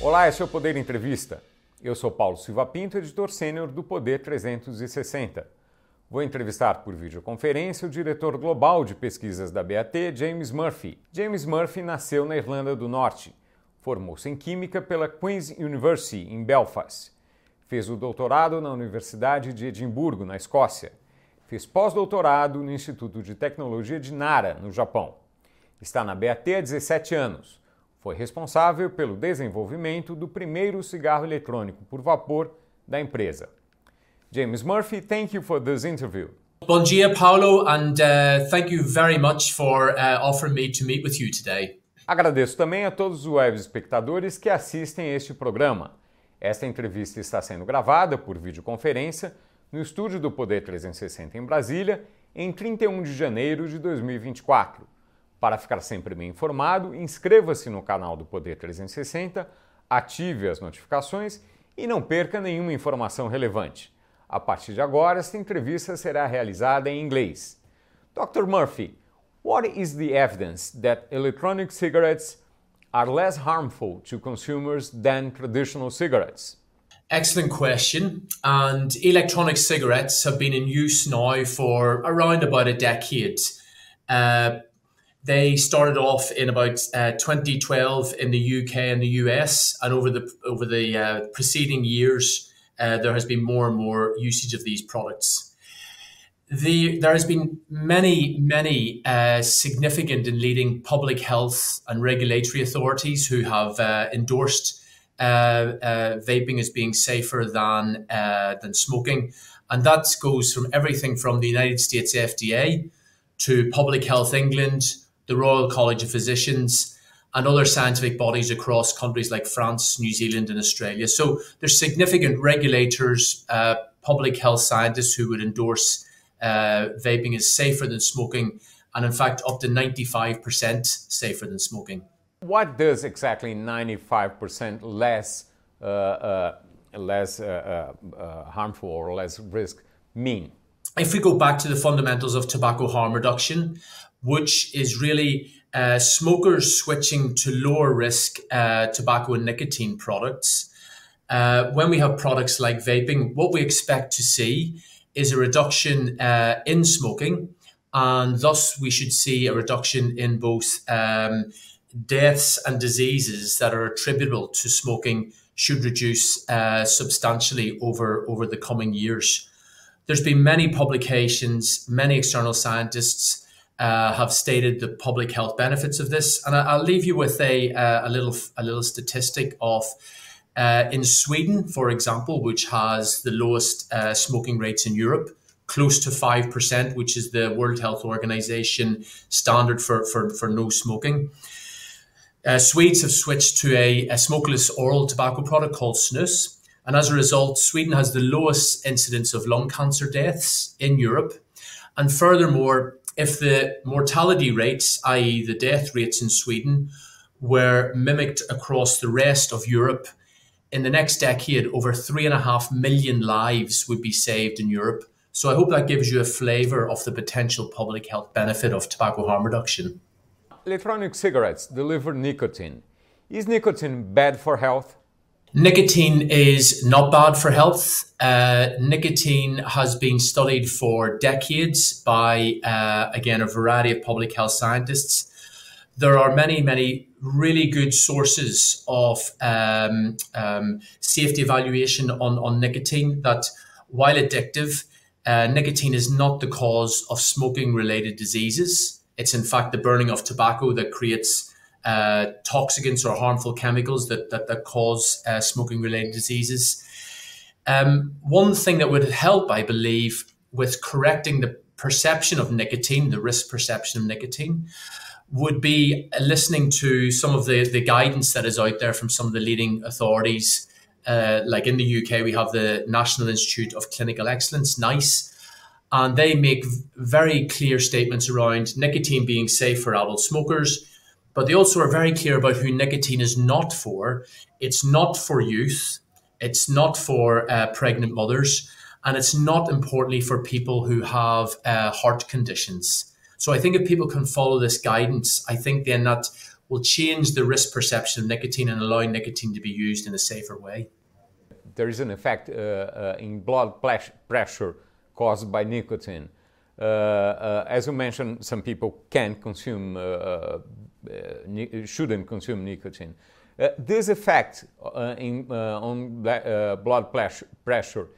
Olá, esse é o Poder Entrevista. Eu sou Paulo Silva Pinto, editor sênior do Poder 360. Vou entrevistar por videoconferência o diretor global de pesquisas da BAT, James Murphy. James Murphy nasceu na Irlanda do Norte. Formou-se em Química pela Queen's University, em Belfast. Fez o doutorado na Universidade de Edimburgo, na Escócia. Fez pós-doutorado no Instituto de Tecnologia de Nara, no Japão. Está na BAT há 17 anos. Foi responsável pelo desenvolvimento do primeiro cigarro eletrônico por vapor da empresa. James Murphy, thank you for this interview. Bom dia, Paulo, and uh, thank you very much for uh, offering me to meet with you today. Agradeço também a todos os web espectadores que assistem este programa. Esta entrevista está sendo gravada por videoconferência no estúdio do Poder 360 em Brasília, em 31 de janeiro de 2024. Para ficar sempre bem informado, inscreva-se no canal do Poder 360, ative as notificações e não perca nenhuma informação relevante. A partir de agora, esta entrevista será realizada em inglês. Dr. Murphy, what is the evidence that electronic cigarettes are less harmful to consumers than traditional cigarettes? Excellent question. And electronic cigarettes have been in use now for around about a decade. Uh, they started off in about uh, 2012 in the UK and the US, and over the over the uh, preceding years, uh, there has been more and more usage of these products. The there has been many many uh, significant and leading public health and regulatory authorities who have uh, endorsed vaping as being safer than than smoking, and that goes from everything from the United States FDA to Public Health England, the Royal College of Physicians. And other scientific bodies across countries like France, New Zealand, and Australia. So there's significant regulators, uh, public health scientists who would endorse uh, vaping is safer than smoking, and in fact, up to 95% safer than smoking. What does exactly 95% less, uh, uh, less uh, uh, uh, harmful or less risk mean? If we go back to the fundamentals of tobacco harm reduction, which is really smokers switching to lower risk tobacco and nicotine products, when we have products like vaping, what we expect to see is a reduction uh, in smoking, and thus we should see a reduction in both um, deaths and diseases that are attributable to smoking should reduce uh, substantially over over the coming years. There's been many publications, many external scientists uh, have stated the public health benefits of this, and I, will leave you with a uh, a little a little statistic of uh, in Sweden, for example, which has the lowest uh, smoking rates in Europe, close to 5%, which is the World Health Organization standard for, for, for no smoking. Uh, Swedes have switched to a, a, smokeless oral tobacco product called snus. And as a result, Sweden has the lowest incidence of lung cancer deaths in Europe. And furthermore, if the mortality rates, i.e., the death rates in Sweden, were mimicked across the rest of Europe, in the next decade, over three and a half million lives would be saved in Europe. So I hope that gives you a flavour of the potential public health benefit of tobacco harm reduction. Electronic cigarettes deliver nicotine. Is nicotine bad for health? Nicotine is not bad for health. Uh, nicotine has been studied for decades by, uh, again, a variety of public health scientists there are many, many really good sources of um, um, safety evaluation on, on nicotine that while addictive, uh, nicotine is not the cause of smoking related diseases. It's in fact the burning of tobacco that creates uh, toxicants or harmful chemicals that, that, that cause uh, smoking related diseases. Um, one thing that would help, I believe, with correcting the perception of nicotine, the risk perception of nicotine, would be listening to some of the, the guidance that is out there from some of the leading authorities. Uh, like in the UK, we have the National Institute of Clinical Excellence, NICE, and they make very clear statements around nicotine being safe for adult smokers. But they also are very clear about who nicotine is not for. It's not for youth, it's not for uh, pregnant mothers, and it's not importantly for people who have uh, heart conditions. So I think if people can follow this guidance, I think then that will change the risk perception of nicotine and allow nicotine to be used in a safer way. There is an effect uh, uh, in blood pressure caused by nicotine. Uh, uh, as you mentioned, some people can consume, uh, uh, Uh, shouldn't consume nicotine. Uh, this effect uh, in, on blood pressure,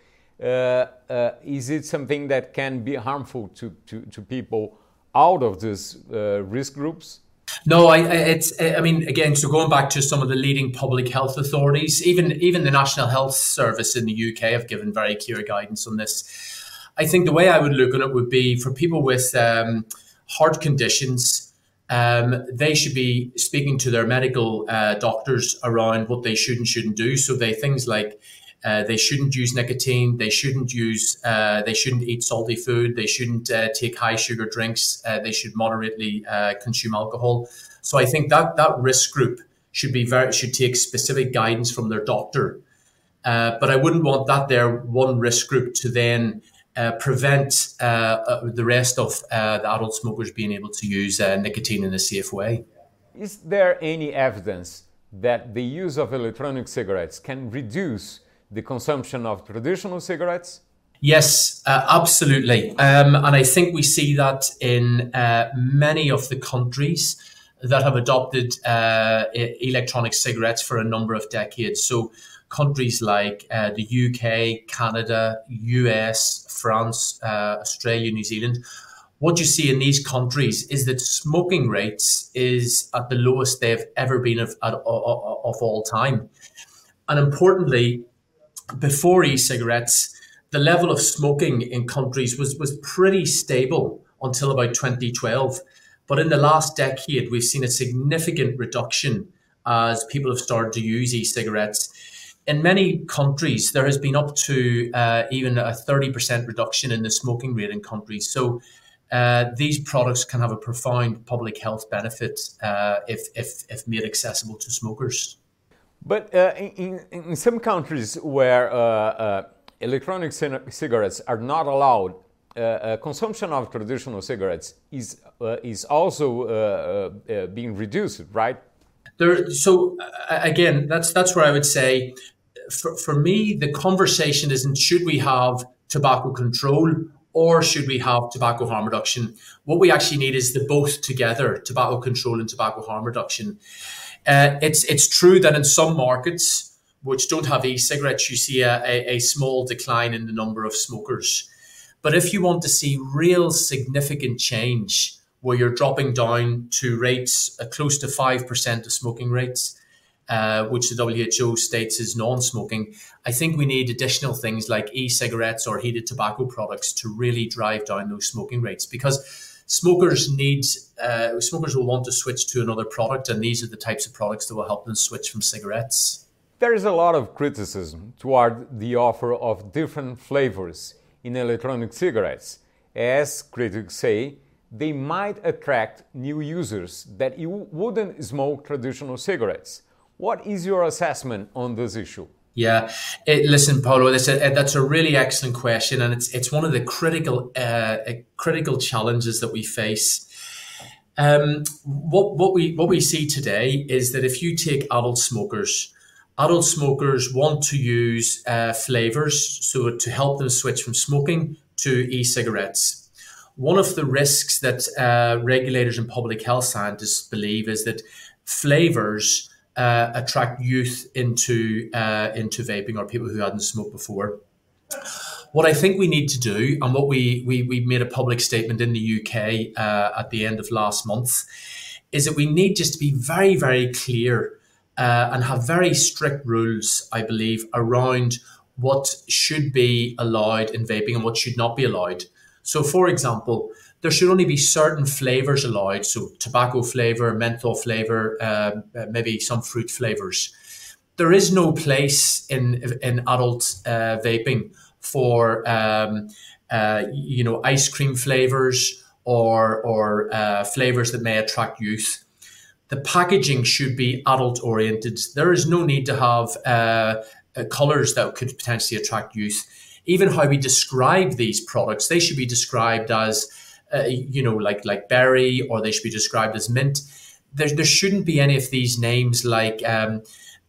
is it something that can be harmful to, to, to people out of these risk groups? No, I, it's. I mean, again, so going back to some of the leading public health authorities, even even the National Health Service in the UK have given very clear guidance on this. I think the way I would look at it would be for people with um, heart conditions, um, they should be speaking to their medical uh, doctors around what they should and shouldn't do. So they things like uh, they shouldn't use nicotine. They shouldn't use. Uh, they shouldn't eat salty food. They shouldn't uh, take high sugar drinks. Uh, they should moderately uh, consume alcohol. So I think that that risk group should be very should take specific guidance from their doctor. but I wouldn't want that there one risk group to then prevent the rest of the adult smokers being able to use nicotine in a safe way. Is there any evidence that the use of electronic cigarettes can reduce the consumption of traditional cigarettes? Yes, uh, absolutely. Um, and I think we see that in uh, many of the countries that have adopted uh, electronic cigarettes for a number of decades. So, countries like uh, the UK, Canada, US, France, uh, Australia, New Zealand. What you see in these countries is that smoking rates is at the lowest they've ever been of, of, of all time. And importantly, before e-cigarettes, the level of smoking in countries was, was pretty stable until about 2012. But in the last decade, we've seen a significant reduction as people have started to use e-cigarettes. In many countries, there has been up to uh, even a 30% reduction in the smoking rate in countries. So uh, these products can have a profound public health benefit uh, if, if, if made accessible to smokers. But uh, in, in some countries where uh, uh, electronic cigarettes are not allowed, uh, uh, consumption of traditional cigarettes is uh, is also being reduced, right? There. So again, that's that's where I would say, for, for me, the conversation isn't should we have tobacco control or should we have tobacco harm reduction? What we actually need is the both together, tobacco control and tobacco harm reduction. Uh, it's it's true that in some markets which don't have e-cigarettes, you see a, a, a, small decline in the number of smokers. But if you want to see real significant change, where you're dropping down to rates uh, close to five percent of smoking rates, uh, which the WHO states is non-smoking, I think we need additional things like e-cigarettes or heated tobacco products to really drive down those smoking rates because smokers need uh, smokers will want to switch to another product, and these are the types of products that will help them switch from cigarettes. There is a lot of criticism toward the offer of different flavors in electronic cigarettes. As critics say, they might attract new users that you wouldn't smoke traditional cigarettes. What is your assessment on this issue? Yeah, it, listen, Paulo, that's a, that's a really excellent question, and it's it's one of the critical uh, critical challenges that we face. Um, what what we what we see today is that if you take adult smokers, adult smokers want to use uh, flavors so to help them switch from smoking to e-cigarettes. One of the risks that uh, regulators and public health scientists believe is that flavors uh, attract youth into uh, into vaping or people who hadn't smoked before. What I think we need to do, and what we we, we made a public statement in the UK uh, at the end of last month, is that we need just to be very very clear uh, and have very strict rules. I believe around what should be allowed in vaping and what should not be allowed. So, for example, there should only be certain flavors allowed. So tobacco flavor, menthol flavor, uh, maybe some fruit flavors. There is no place in in adult uh, vaping for um, uh, you know ice cream flavors or or uh, flavors that may attract youth. The packaging should be adult oriented. There is no need to have uh, uh, colors that could potentially attract youth. Even how we describe these products, they should be described as uh, you know, like like berry, or they should be described as mint. there, there shouldn't be any of these names like um,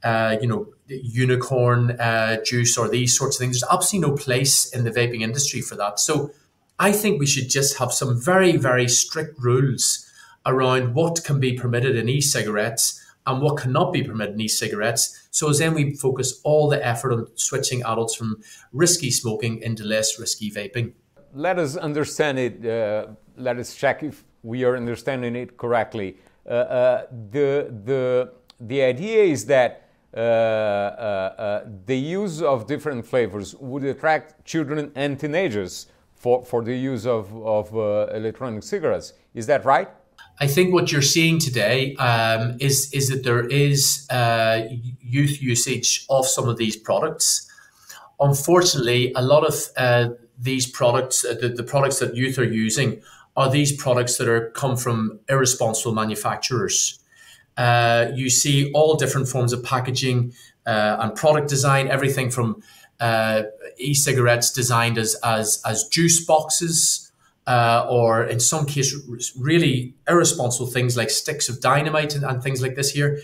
uh, you know unicorn uh, juice or these sorts of things. There's absolutely no place in the vaping industry for that. So I think we should just have some very very strict rules around what can be permitted in e-cigarettes and what cannot be permitted in e-cigarettes. So as then we focus all the effort on switching adults from risky smoking into less risky vaping. Let us understand it. Uh, let us check if we are understanding it correctly. Uh, uh, the the the idea is that uh, uh, the use of different flavors would attract children and teenagers for, for the use of, of electronic cigarettes. Is that right? I think what you're seeing today um, is is that there is uh, youth usage of some of these products. Unfortunately, a lot of uh, these products, uh, the, the products that youth are using, are these products that are come from irresponsible manufacturers. Uh, you see all different forms of packaging uh, and product design, everything from uh, e-cigarettes designed as as as juice boxes, uh, or in some cases, really irresponsible things like sticks of dynamite and, and, things like this here.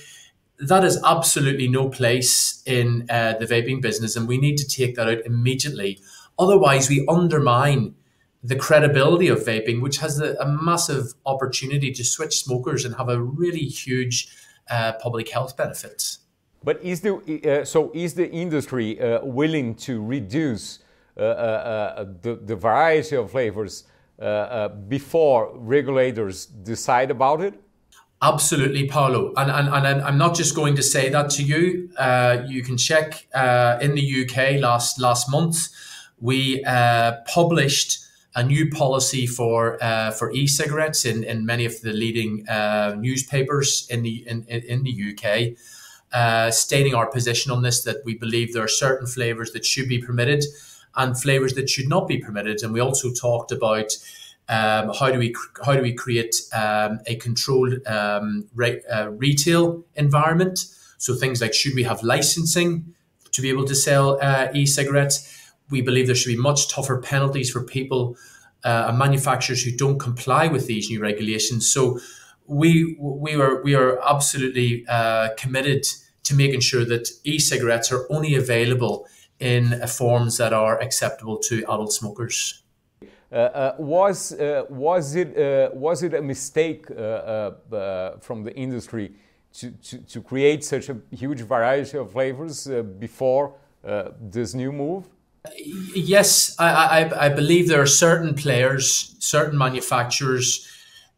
That is absolutely no place in uh, the vaping business, and we need to take that out immediately. Otherwise, we undermine the credibility of vaping, which has a, a massive opportunity to switch smokers and have a really huge uh, public health benefits. But is the uh, so is the industry uh, willing to reduce uh, uh, uh, the, the variety of flavors before regulators decide about it? Absolutely, Paolo. And, and, and I'm not just going to say that to you. you can check in the UK last last month, we published a new policy for uh, for e-cigarettes in, in many of the leading uh, newspapers in the in, in the UK, uh, stating our position on this that we believe there are certain flavors that should be permitted and flavors that should not be permitted. And we also talked about um, how do we how do we create um, a controlled um, re- uh, retail environment? So things like should we have licensing to be able to sell uh, e-cigarettes? We believe there should be much tougher penalties for people uh, and manufacturers who don't comply with these new regulations. So we we are we are absolutely uh, committed to making sure that e-cigarettes are only available in forms that are acceptable to adult smokers. Uh, uh, was uh, was it uh, was it a mistake uh, from the industry to, to, to, create such a huge variety of flavors before this new move? Yes, I, I, I, believe there are certain players, certain manufacturers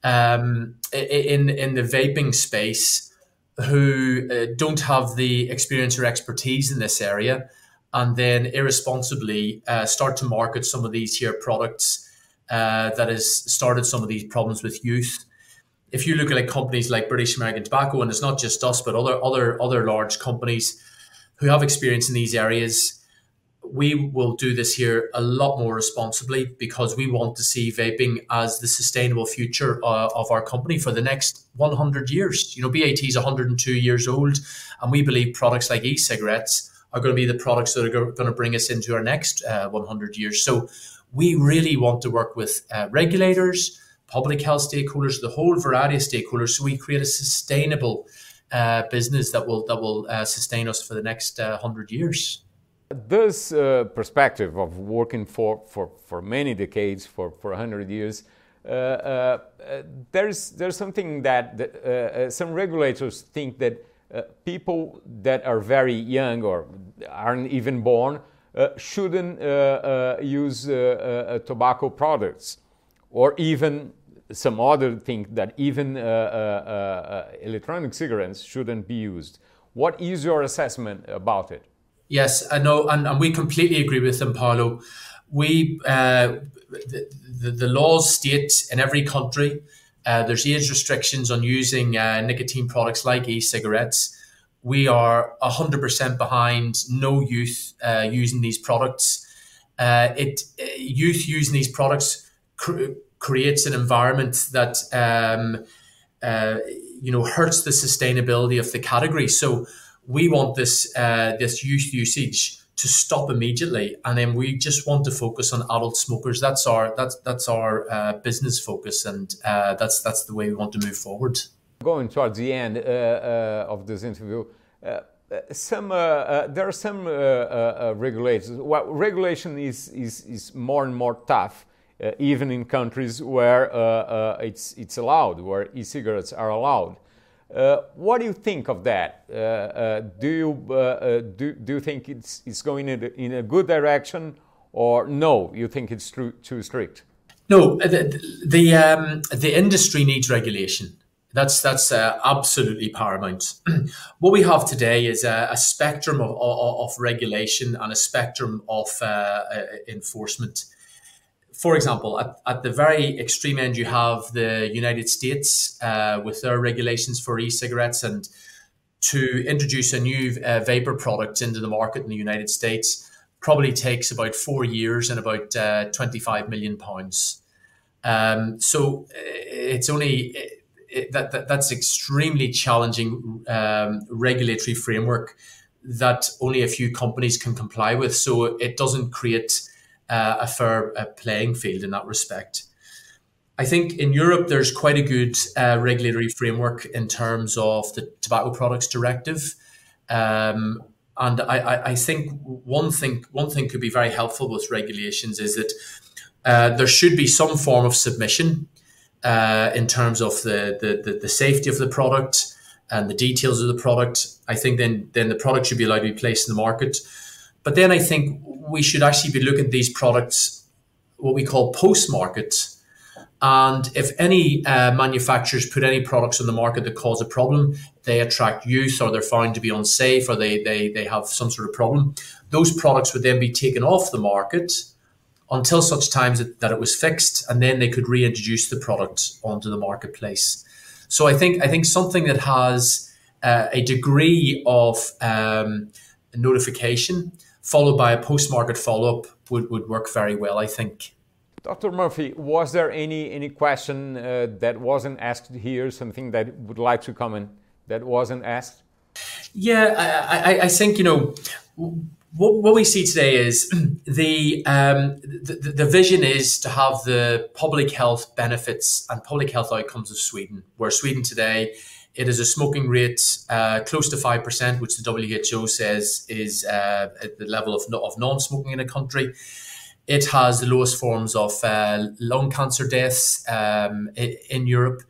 um, in in the vaping space who uh, don't have the experience or expertise in this area, and then irresponsibly uh, start to market some of these here products uh, that has started some of these problems with youth. If you look at like companies like British American Tobacco, and it's not just us, but other other other large companies who have experience in these areas we will do this here a lot more responsibly because we want to see vaping as the sustainable future uh, of our company for the next 100 years. You know, BAT is 102 years old, and we believe products like e-cigarettes are going to be the products that are going to bring us into our next uh, 100 years. So we really want to work with uh, regulators, public health stakeholders, the whole variety of stakeholders, so we create a sustainable uh, business that will that will uh, sustain us for the next uh, 100 years. This uh, perspective of working for, for, for many decades, for, for 100 years, uh, uh, there's, there's something that, that uh, uh, some regulators think that uh, people that are very young or aren't even born shouldn't use tobacco products or even some other think that even electronic cigarettes shouldn't be used. What is your assessment about it? Yes, I know, and, and we completely agree with them, Paolo. We uh, the, the, the, laws state in every country uh, there's age restrictions on using uh, nicotine products like e-cigarettes. We are hundred percent behind no youth uh, using these products. Uh, it uh, youth using these products cr- creates an environment that um, you know hurts the sustainability of the category. So we want this uh, this youth usage to stop immediately, and then we just want to focus on adult smokers. That's our that's that's our uh, business focus, and uh, that's that's the way we want to move forward. Going towards the end uh, uh, of this interview, uh, some there are some regulations. Well, regulation is, is, is more and more tough. Even in countries where it's, it's allowed, where e-cigarettes are allowed. What do you think of that? do, you, do, do you think it's, it's going in a, in a good direction or no, you think it's too, too strict? No, the, the, um, the industry needs regulation. That's that's uh, absolutely paramount. what we have today is a, a spectrum of, of, of, regulation and a spectrum of uh, uh, enforcement. For example, at, at, the very extreme end, you have the United States uh, with their regulations for e-cigarettes, and to introduce a new uh, vapor product into the market in the United States probably takes about four years and about uh, 25 million pounds. Um, so it's only it, that, that, that's extremely challenging um, regulatory framework that only a few companies can comply with. So it doesn't create uh, a fair uh, playing field in that respect. I think in Europe there's quite a good uh, regulatory framework in terms of the Tobacco Products Directive. Um, and I, I, think one thing one thing could be very helpful with regulations is that uh, there should be some form of submission uh, in terms of the, the, the, the, safety of the product and the details of the product. I think then then the product should be allowed to be placed in the market. But then I think we should actually be looking at these products, what we call post market. And if any uh, manufacturers put any products on the market that cause a problem, they attract youth or they're found to be unsafe or they, they, they have some sort of problem, those products would then be taken off the market until such times that, that it was fixed, and then they could reintroduce the product onto the marketplace. So I think I think something that has uh, a degree of um, notification followed by a post-market follow-up would, would work very well. I think. Dr. Murphy, was there any any question uh, that wasn't asked here? Something that would like to comment that wasn't asked? Yeah, I, I, I think you know what, what we see today is the, um, the, the vision is to have the public health benefits and public health outcomes of Sweden. Where Sweden today, it is a smoking rate uh, close to five percent, which the WHO says is uh, at the level of, of non-smoking in a country. It has the lowest forms of uh, lung cancer deaths um, in Europe,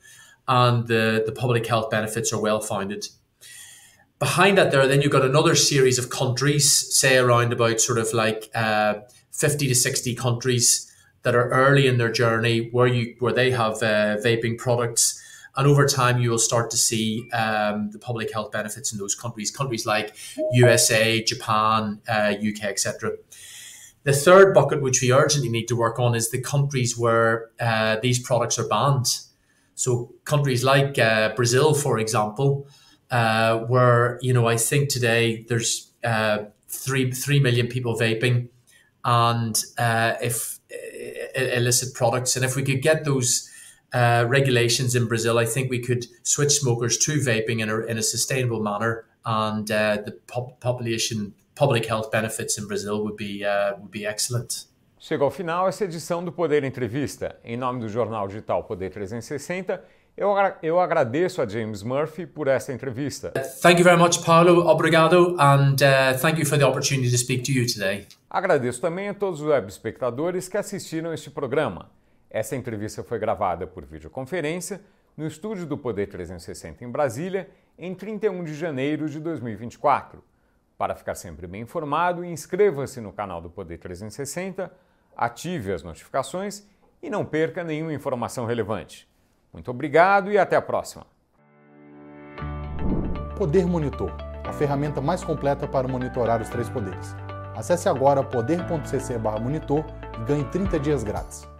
and the, the public health benefits are well founded. Behind that, there, then you've got another series of countries, say around about sort of like uh, 50 to 60 countries that are early in their journey where you where they have uh, vaping products. And over time, you will start to see um, the public health benefits in those countries, countries like USA, Japan, uh, UK, etc. The third bucket, which we urgently need to work on, is the countries where uh, these products are banned. So countries like uh, Brazil, for example, uh, where you know I think today there's uh, three three million people vaping, and uh, if illicit products, and if we could get those uh, regulations in Brazil, I think we could switch smokers to vaping in a, in a sustainable manner, and uh, the pop- population public health benefits in Brazil would be would be excellent. Chegou ao final essa edição do Poder Entrevista. Em nome do jornal digital Poder 360 Eu, eu agradeço a James Murphy por essa entrevista. Thank you very much, Paulo. Obrigado, and uh, thank you for the opportunity to speak to you today. Agradeço também a todos os web espectadores que assistiram este programa. Essa entrevista foi gravada por videoconferência no estúdio do Poder 360 em Brasília em 31 de janeiro de 2024. Para ficar sempre bem informado, inscreva-se no canal do Poder 360, ative as notificações e não perca nenhuma informação relevante. Muito obrigado e até a próxima. Poder Monitor, a ferramenta mais completa para monitorar os três poderes. Acesse agora poder.cc/monitor e ganhe 30 dias grátis.